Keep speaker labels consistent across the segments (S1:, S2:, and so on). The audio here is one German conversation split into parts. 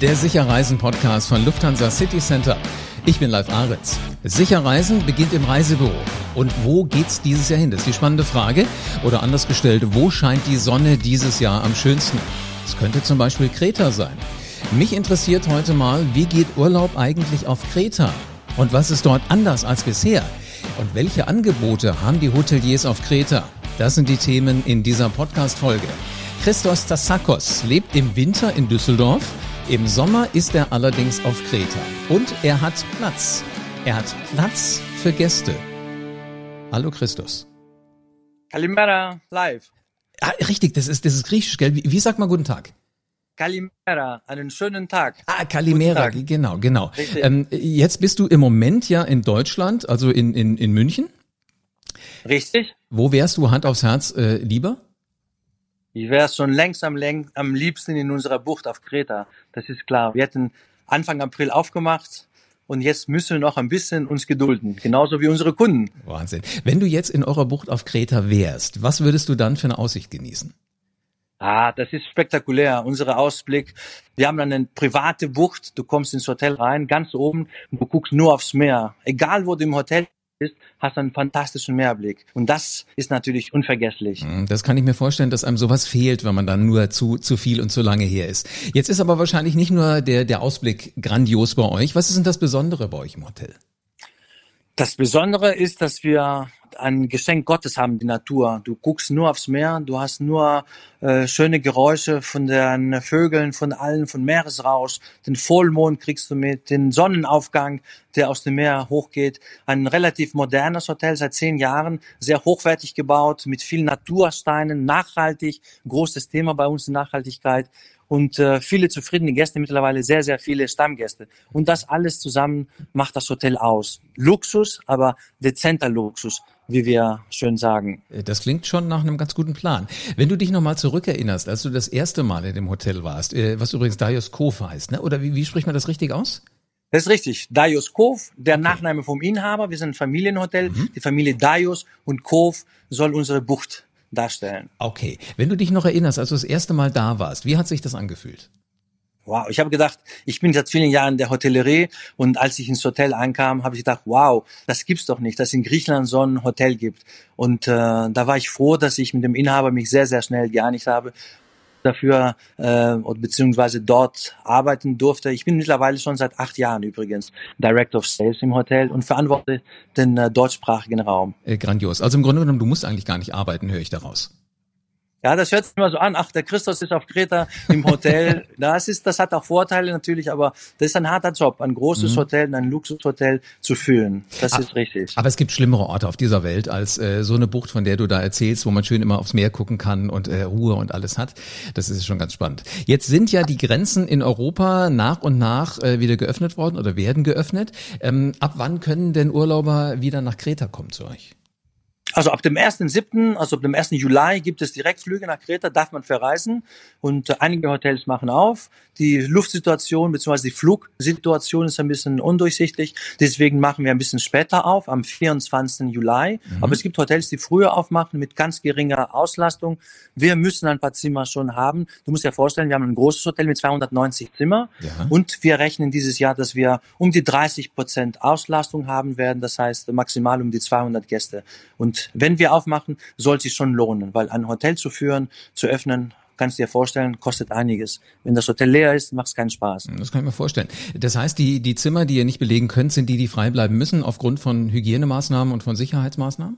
S1: der Sicherreisen-Podcast von Lufthansa City Center. Ich bin Live Aritz. Sicherreisen beginnt im Reisebüro. Und wo geht's dieses Jahr hin? Das ist die spannende Frage. Oder anders gestellt, wo scheint die Sonne dieses Jahr am schönsten? Es könnte zum Beispiel Kreta sein. Mich interessiert heute mal, wie geht Urlaub eigentlich auf Kreta? Und was ist dort anders als bisher? Und welche Angebote haben die Hoteliers auf Kreta? Das sind die Themen in dieser Podcast-Folge. Christos Tassakos lebt im Winter in Düsseldorf. Im Sommer ist er allerdings auf Kreta. Und er hat Platz. Er hat Platz für Gäste. Hallo Christos.
S2: Kalimera live.
S1: Ah, richtig, das ist, das ist griechisch, gell? Wie, wie sagt man guten Tag?
S2: Kalimera, einen schönen Tag.
S1: Ah, Kalimera, genau, genau. Ähm, jetzt bist du im Moment ja in Deutschland, also in, in, in München.
S2: Richtig.
S1: Wo wärst du Hand aufs Herz äh, lieber?
S2: Ich wäre schon längst am, am liebsten in unserer Bucht auf Kreta. Das ist klar. Wir hätten Anfang April aufgemacht und jetzt müssen wir noch ein bisschen uns gedulden, genauso wie unsere Kunden.
S1: Wahnsinn. Wenn du jetzt in eurer Bucht auf Kreta wärst, was würdest du dann für eine Aussicht genießen?
S2: Ah, das ist spektakulär. Unser Ausblick. Wir haben dann eine private Bucht. Du kommst ins Hotel rein, ganz oben, und du guckst nur aufs Meer. Egal, wo du im Hotel bist, hast du einen fantastischen Meerblick. Und das ist natürlich unvergesslich.
S1: Hm, das kann ich mir vorstellen, dass einem sowas fehlt, wenn man dann nur zu, zu viel und zu lange hier ist. Jetzt ist aber wahrscheinlich nicht nur der, der Ausblick grandios bei euch. Was ist denn das Besondere bei euch im Hotel?
S2: Das Besondere ist, dass wir ein Geschenk Gottes haben, die Natur. Du guckst nur aufs Meer, du hast nur äh, schöne Geräusche von den Vögeln, von allen, von Meeresrausch. Den Vollmond kriegst du mit, den Sonnenaufgang, der aus dem Meer hochgeht. Ein relativ modernes Hotel seit zehn Jahren, sehr hochwertig gebaut, mit vielen Natursteinen, nachhaltig. Großes Thema bei uns die Nachhaltigkeit und äh, viele zufriedene Gäste, mittlerweile sehr, sehr viele Stammgäste. Und das alles zusammen macht das Hotel aus. Luxus, aber dezenter Luxus wie wir schön sagen.
S1: Äh, das klingt schon nach einem ganz guten Plan. Wenn du dich nochmal zurückerinnerst, als du das erste Mal in dem Hotel warst, äh, was übrigens Darius Kov heißt, ne? oder wie, wie spricht man das richtig aus?
S2: Das ist richtig. Darius Kov, der okay. Nachname vom Inhaber. Wir sind ein Familienhotel. Mhm. Die Familie Darius und Kov soll unsere Bucht darstellen.
S1: Okay. Wenn du dich noch erinnerst, als du das erste Mal da warst, wie hat sich das angefühlt?
S2: Wow, ich habe gedacht, ich bin seit vielen Jahren in der Hotellerie und als ich ins Hotel ankam, habe ich gedacht, wow, das gibt's doch nicht, dass es in Griechenland so ein Hotel gibt. Und äh, da war ich froh, dass ich mit dem Inhaber mich sehr, sehr schnell geeinigt habe dafür äh, beziehungsweise dort arbeiten durfte. Ich bin mittlerweile schon seit acht Jahren übrigens Director of Sales im Hotel und verantworte den äh, deutschsprachigen Raum.
S1: Äh, grandios. Also im Grunde genommen, du musst eigentlich gar nicht arbeiten, höre ich daraus.
S2: Ja, das hört sich immer so an, ach, der Christus ist auf Kreta im Hotel. das ist, das hat auch Vorteile natürlich, aber das ist ein harter Job, ein großes mhm. Hotel, ein Luxushotel zu führen. Das aber, ist richtig.
S1: Aber es gibt schlimmere Orte auf dieser Welt als äh, so eine Bucht, von der du da erzählst, wo man schön immer aufs Meer gucken kann und äh, Ruhe und alles hat. Das ist schon ganz spannend. Jetzt sind ja die Grenzen in Europa nach und nach äh, wieder geöffnet worden oder werden geöffnet. Ähm, ab wann können denn Urlauber wieder nach Kreta kommen zu euch?
S2: Also ab dem 1.7., also ab dem 1. Juli gibt es Direktflüge nach Kreta, darf man verreisen und äh, einige Hotels machen auf. Die Luftsituation bzw. die Flugsituation ist ein bisschen undurchsichtig, deswegen machen wir ein bisschen später auf, am 24. Juli. Mhm. Aber es gibt Hotels, die früher aufmachen mit ganz geringer Auslastung. Wir müssen ein paar Zimmer schon haben. Du musst dir vorstellen, wir haben ein großes Hotel mit 290 Zimmer ja. und wir rechnen dieses Jahr, dass wir um die 30 Prozent Auslastung haben werden, das heißt maximal um die 200 Gäste. Und wenn wir aufmachen, soll sich schon lohnen, weil ein Hotel zu führen, zu öffnen, kannst du dir vorstellen, kostet einiges. Wenn das Hotel leer ist, macht es keinen Spaß.
S1: Das kann ich mir vorstellen. Das heißt, die, die Zimmer, die ihr nicht belegen könnt, sind die, die frei bleiben müssen aufgrund von Hygienemaßnahmen und von Sicherheitsmaßnahmen?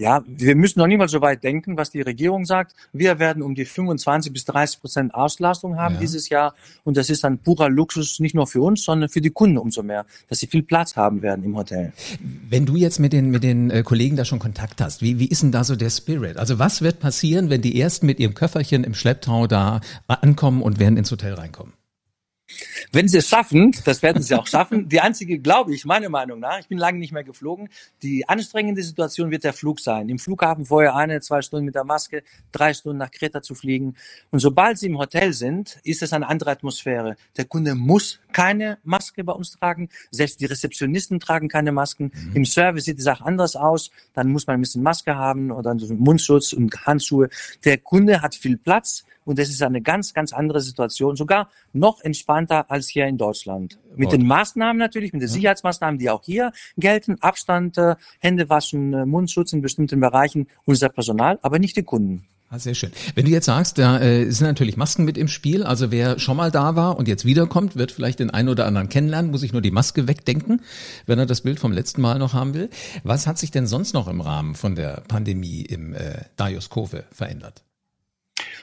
S2: Ja, wir müssen noch niemals so weit denken, was die Regierung sagt. Wir werden um die 25 bis 30 Prozent Auslastung haben ja. dieses Jahr. Und das ist ein purer Luxus, nicht nur für uns, sondern für die Kunden umso mehr, dass sie viel Platz haben werden im Hotel.
S1: Wenn du jetzt mit den, mit den äh, Kollegen da schon Kontakt hast, wie, wie ist denn da so der Spirit? Also was wird passieren, wenn die ersten mit ihrem Köfferchen im Schlepptau da ankommen und werden ins Hotel reinkommen?
S2: Wenn sie es schaffen, das werden sie auch schaffen. Die einzige, glaube ich, meiner Meinung nach, ich bin lange nicht mehr geflogen, die anstrengende Situation wird der Flug sein. Im Flughafen vorher eine, zwei Stunden mit der Maske, drei Stunden nach Kreta zu fliegen. Und sobald sie im Hotel sind, ist es eine andere Atmosphäre. Der Kunde muss keine Maske bei uns tragen. Selbst die Rezeptionisten tragen keine Masken. Mhm. Im Service sieht die Sache anders aus. Dann muss man ein bisschen Maske haben oder Mundschutz und Handschuhe. Der Kunde hat viel Platz und das ist eine ganz, ganz andere Situation, sogar noch entspannter als hier in Deutschland. Mit oh. den Maßnahmen natürlich, mit den Sicherheitsmaßnahmen, die auch hier gelten, Abstand, äh, Hände waschen, äh, Mundschutz in bestimmten Bereichen, unser Personal, aber nicht die Kunden.
S1: Ah, sehr schön. Wenn du jetzt sagst, da äh, sind natürlich Masken mit im Spiel, also wer schon mal da war und jetzt wiederkommt, wird vielleicht den einen oder anderen kennenlernen, muss ich nur die Maske wegdenken, wenn er das Bild vom letzten Mal noch haben will. Was hat sich denn sonst noch im Rahmen von der Pandemie im äh, Kove verändert?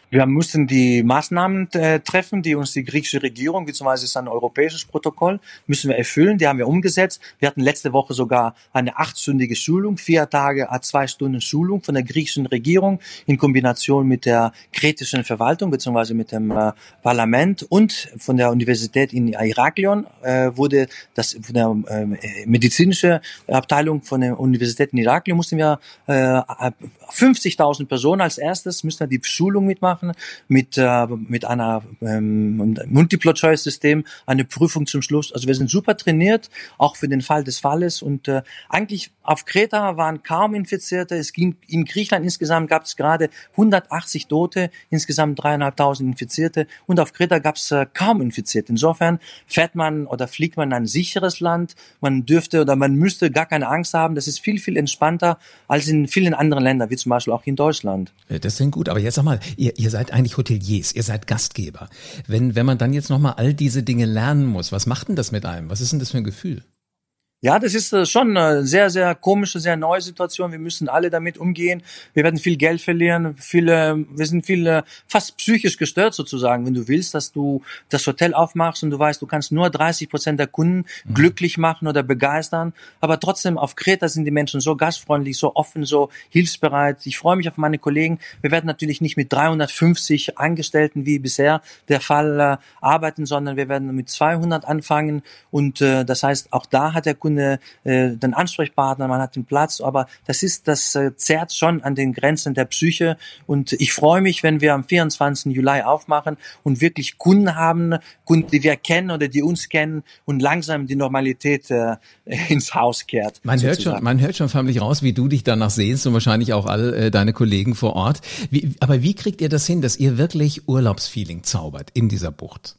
S2: Wir mussten die Maßnahmen äh, treffen, die uns die griechische Regierung, beziehungsweise ist ein europäisches Protokoll, müssen wir erfüllen. Die haben wir umgesetzt. Wir hatten letzte Woche sogar eine achtstündige Schulung, vier Tage, zwei Stunden Schulung von der griechischen Regierung in Kombination mit der kretischen Verwaltung, beziehungsweise mit dem äh, Parlament und von der Universität in Iraklion äh, wurde das von der äh, medizinische Abteilung von der Universität in Iraklion mussten wir äh, 50.000 Personen als erstes müssen wir die Schulung mitmachen machen mit, äh, mit einer ähm, Multiple-Choice-System, eine Prüfung zum Schluss. Also wir sind super trainiert, auch für den Fall des Falles. Und äh, eigentlich auf Kreta waren kaum Infizierte. Es ging in Griechenland insgesamt gab es gerade 180 Tote, insgesamt dreieinhalbtausend Infizierte. Und auf Kreta gab es äh, kaum Infizierte. Insofern fährt man oder fliegt man in ein sicheres Land. Man dürfte oder man müsste gar keine Angst haben. Das ist viel, viel entspannter als in vielen anderen Ländern, wie zum Beispiel auch in Deutschland.
S1: Das klingt gut. Aber jetzt sag mal, ihr, ihr seid eigentlich Hoteliers, ihr seid Gastgeber. Wenn, wenn man dann jetzt nochmal all diese Dinge lernen muss, was macht denn das mit einem? Was ist denn das für ein Gefühl?
S2: Ja, das ist äh, schon eine sehr, sehr komische, sehr neue Situation. Wir müssen alle damit umgehen. Wir werden viel Geld verlieren. Viele, wir sind viel äh, fast psychisch gestört sozusagen. Wenn du willst, dass du das Hotel aufmachst und du weißt, du kannst nur 30 Prozent der Kunden mhm. glücklich machen oder begeistern. Aber trotzdem auf Kreta sind die Menschen so gastfreundlich, so offen, so hilfsbereit. Ich freue mich auf meine Kollegen. Wir werden natürlich nicht mit 350 Angestellten wie bisher der Fall äh, arbeiten, sondern wir werden mit 200 anfangen. Und äh, das heißt, auch da hat der Kunde Kunde äh, den Ansprechpartner, man hat den Platz, aber das ist, das äh, zerrt schon an den Grenzen der Psyche und ich freue mich, wenn wir am 24. Juli aufmachen und wirklich Kunden haben, Kunden, die wir kennen oder die uns kennen und langsam die Normalität äh, ins Haus kehrt.
S1: Man hört schon, man hört schon förmlich raus, wie du dich danach sehnst und wahrscheinlich auch all äh, deine Kollegen vor Ort. Wie, aber wie kriegt ihr das hin, dass ihr wirklich Urlaubsfeeling zaubert in dieser Bucht?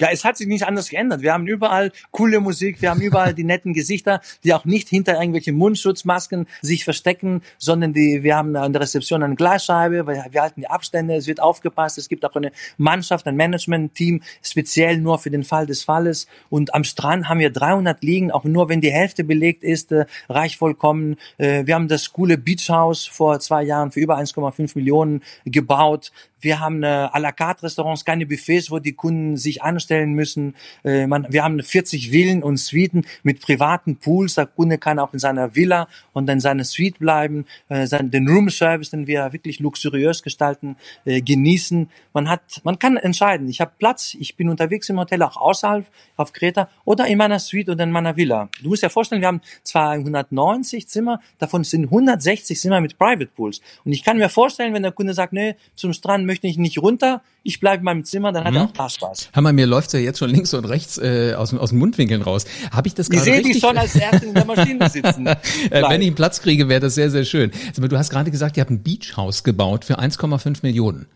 S2: Ja, es hat sich nicht anders geändert. Wir haben überall coole Musik, wir haben überall die netten Gesichter, die auch nicht hinter irgendwelchen Mundschutzmasken sich verstecken, sondern die, wir haben an der Rezeption eine Glasscheibe, wir, wir halten die Abstände, es wird aufgepasst, es gibt auch eine Mannschaft, ein Management-Team, speziell nur für den Fall des Falles. Und am Strand haben wir 300 liegen, auch nur wenn die Hälfte belegt ist, äh, reicht vollkommen. Äh, wir haben das coole Beach House vor zwei Jahren für über 1,5 Millionen gebaut. Wir haben äh, à la carte Restaurants, keine Buffets, wo die Kunden sich anstellen müssen. Äh, man, wir haben 40 Villen und Suiten mit privaten Pools. Der Kunde kann auch in seiner Villa und in seiner Suite bleiben. Äh, sein, den Room Service, den wir wirklich luxuriös gestalten, äh, genießen. Man hat, man kann entscheiden. Ich habe Platz. Ich bin unterwegs im Hotel, auch außerhalb auf Kreta oder in meiner Suite oder in meiner Villa. Du musst dir vorstellen, wir haben 290 Zimmer. Davon sind 160 Zimmer mit Private Pools. Und ich kann mir vorstellen, wenn der Kunde sagt, nee, zum Strand möchte ich nicht runter, ich bleibe in meinem Zimmer, dann hat mhm. er auch da Spaß.
S1: Hammer, mir läuft's ja jetzt schon links und rechts äh, aus, aus den Mundwinkeln raus. Habe ich das gerade richtig?
S2: Ich sehe die schon als Erste in der Maschine sitzen. äh,
S1: wenn ich einen Platz kriege, wäre das sehr, sehr schön. Also, du hast gerade gesagt, ihr habt ein Beachhaus gebaut für 1,5 Millionen.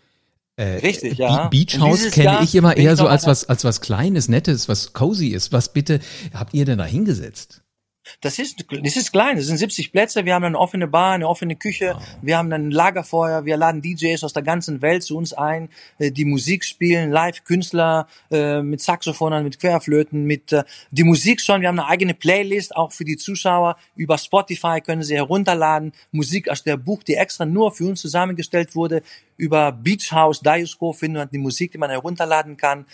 S2: Äh, Richtig, ja.
S1: Beachhaus kenne ich immer eher so als was, als was Kleines, Nettes, was cozy ist. Was bitte habt ihr denn da hingesetzt?
S2: Das ist, das ist klein, das sind 70 Plätze, wir haben eine offene Bar, eine offene Küche, wow. wir haben ein Lagerfeuer, wir laden DJs aus der ganzen Welt zu uns ein, äh, die Musik spielen, Live-Künstler äh, mit Saxophonern, mit Querflöten, mit äh, die Musik schon, wir haben eine eigene Playlist, auch für die Zuschauer, über Spotify können sie herunterladen, Musik aus der Buch, die extra nur für uns zusammengestellt wurde, über Beach House, Diosco finden man die Musik, die man herunterladen kann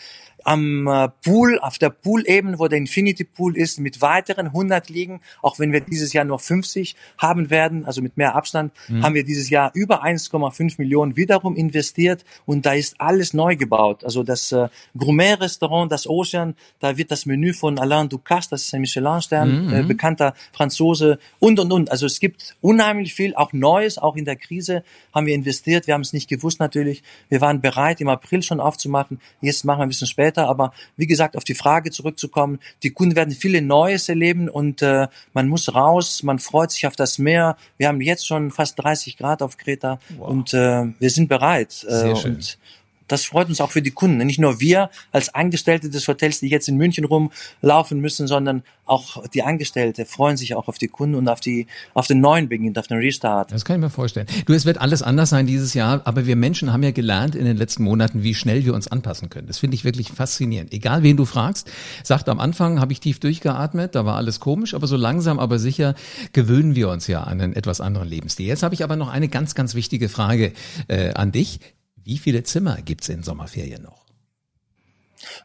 S2: am äh, Pool, auf der Pool-Ebene, wo der Infinity Pool ist, mit weiteren 100 liegen, auch wenn wir dieses Jahr nur 50 haben werden, also mit mehr Abstand, mhm. haben wir dieses Jahr über 1,5 Millionen wiederum investiert und da ist alles neu gebaut. Also das äh, Gourmet-Restaurant, das Ocean, da wird das Menü von Alain Ducasse, das ist ein Michelin-Stern, mhm. äh, bekannter Franzose und, und, und. Also es gibt unheimlich viel, auch Neues, auch in der Krise haben wir investiert. Wir haben es nicht gewusst natürlich. Wir waren bereit, im April schon aufzumachen. Jetzt machen wir ein bisschen später. Aber wie gesagt, auf die Frage zurückzukommen, die Kunden werden viele Neues erleben und äh, man muss raus, man freut sich auf das Meer. Wir haben jetzt schon fast 30 Grad auf Kreta wow. und äh, wir sind bereit. Äh,
S1: Sehr schön.
S2: Und das freut uns auch für die Kunden. Nicht nur wir als Angestellte des Hotels, die jetzt in München rumlaufen müssen, sondern auch die Angestellte freuen sich auch auf die Kunden und auf die, auf den neuen Beginn, auf den Restart.
S1: Das kann ich mir vorstellen. Du, es wird alles anders sein dieses Jahr, aber wir Menschen haben ja gelernt in den letzten Monaten, wie schnell wir uns anpassen können. Das finde ich wirklich faszinierend. Egal wen du fragst, sagt am Anfang habe ich tief durchgeatmet, da war alles komisch, aber so langsam, aber sicher gewöhnen wir uns ja an einen etwas anderen Lebensstil. Jetzt habe ich aber noch eine ganz, ganz wichtige Frage äh, an dich. Wie viele Zimmer gibt's in Sommerferien noch?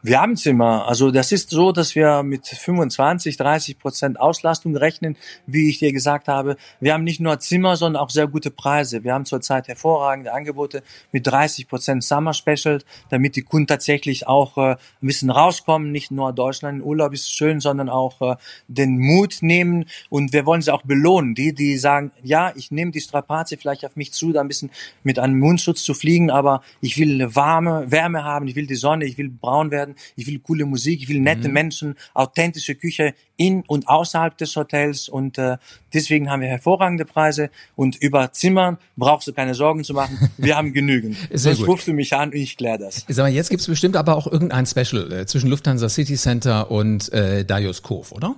S2: Wir haben Zimmer. Also das ist so, dass wir mit 25, 30 Prozent Auslastung rechnen, wie ich dir gesagt habe. Wir haben nicht nur Zimmer, sondern auch sehr gute Preise. Wir haben zurzeit hervorragende Angebote mit 30 Prozent Summer Special, damit die Kunden tatsächlich auch äh, ein bisschen rauskommen, nicht nur Deutschland Urlaub ist schön, sondern auch äh, den Mut nehmen und wir wollen sie auch belohnen. Die, die sagen, ja, ich nehme die Strapaze vielleicht auf mich zu, da ein bisschen mit einem Mundschutz zu fliegen, aber ich will warme Wärme haben, ich will die Sonne, ich will braun werden, ich will coole Musik, ich will nette mhm. Menschen, authentische Küche in und außerhalb des Hotels und äh, deswegen haben wir hervorragende Preise und über Zimmern brauchst du keine Sorgen zu machen, wir haben genügend. Sehr Sonst rufst du mich an und ich kläre das.
S1: Sag mal, jetzt gibt es bestimmt aber auch irgendein Special äh, zwischen Lufthansa City Center und äh, Darius Cove, oder?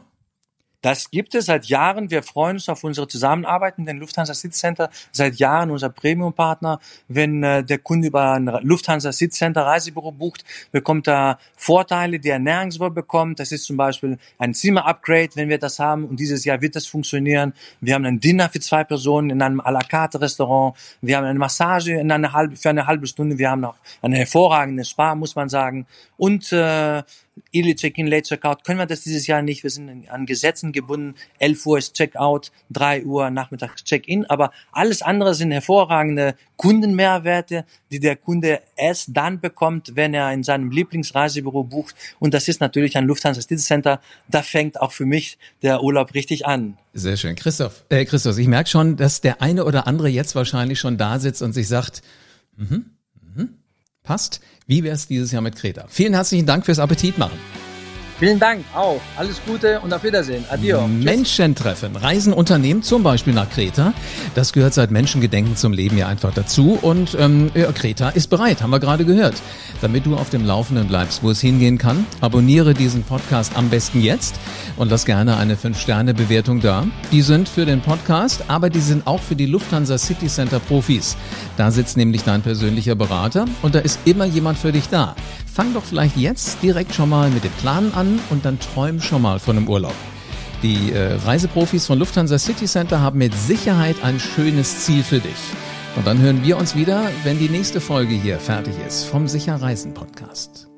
S2: Das gibt es seit Jahren. Wir freuen uns auf unsere Zusammenarbeit mit dem Lufthansa City Center. Seit Jahren unser Premium-Partner. Wenn äh, der Kunde über ein Lufthansa City Center Reisebüro bucht, bekommt er Vorteile, die er nirgendwo bekommt. Das ist zum Beispiel ein Zimmer-Upgrade, wenn wir das haben. Und dieses Jahr wird das funktionieren. Wir haben ein Dinner für zwei Personen in einem à la carte Restaurant. Wir haben eine Massage in eine halbe, für eine halbe Stunde. Wir haben noch eine hervorragende Spa, muss man sagen. Und äh, Early Check-in, Late Check-out können wir das dieses Jahr nicht. Wir sind an Gesetzen gebunden. 11 Uhr ist Check-out, 3 Uhr nachmittags Check-in. Aber alles andere sind hervorragende Kundenmehrwerte, die der Kunde erst dann bekommt, wenn er in seinem Lieblingsreisebüro bucht. Und das ist natürlich ein Lufthansa City Center. Da fängt auch für mich der Urlaub richtig an.
S1: Sehr schön. Christoph, äh, Christoph, ich merke schon, dass der eine oder andere jetzt wahrscheinlich schon da sitzt und sich sagt, mhm, passt. Wie wäre es dieses Jahr mit Kreta? Vielen herzlichen Dank fürs Appetit machen.
S2: Vielen Dank auch. Alles Gute und auf Wiedersehen. Adio.
S1: Menschen treffen, Reisen unternehmen, zum Beispiel nach Kreta. Das gehört seit Menschengedenken zum Leben ja einfach dazu. Und ähm, ja, Kreta ist bereit, haben wir gerade gehört. Damit du auf dem Laufenden bleibst, wo es hingehen kann, abonniere diesen Podcast am besten jetzt und lass gerne eine 5-Sterne-Bewertung da. Die sind für den Podcast, aber die sind auch für die Lufthansa City Center Profis. Da sitzt nämlich dein persönlicher Berater und da ist immer jemand für dich da. Fang doch vielleicht jetzt direkt schon mal mit dem Plan an und dann träum schon mal von einem Urlaub. Die äh, Reiseprofis von Lufthansa City Center haben mit Sicherheit ein schönes Ziel für dich. Und dann hören wir uns wieder, wenn die nächste Folge hier fertig ist vom Sicher Reisen Podcast.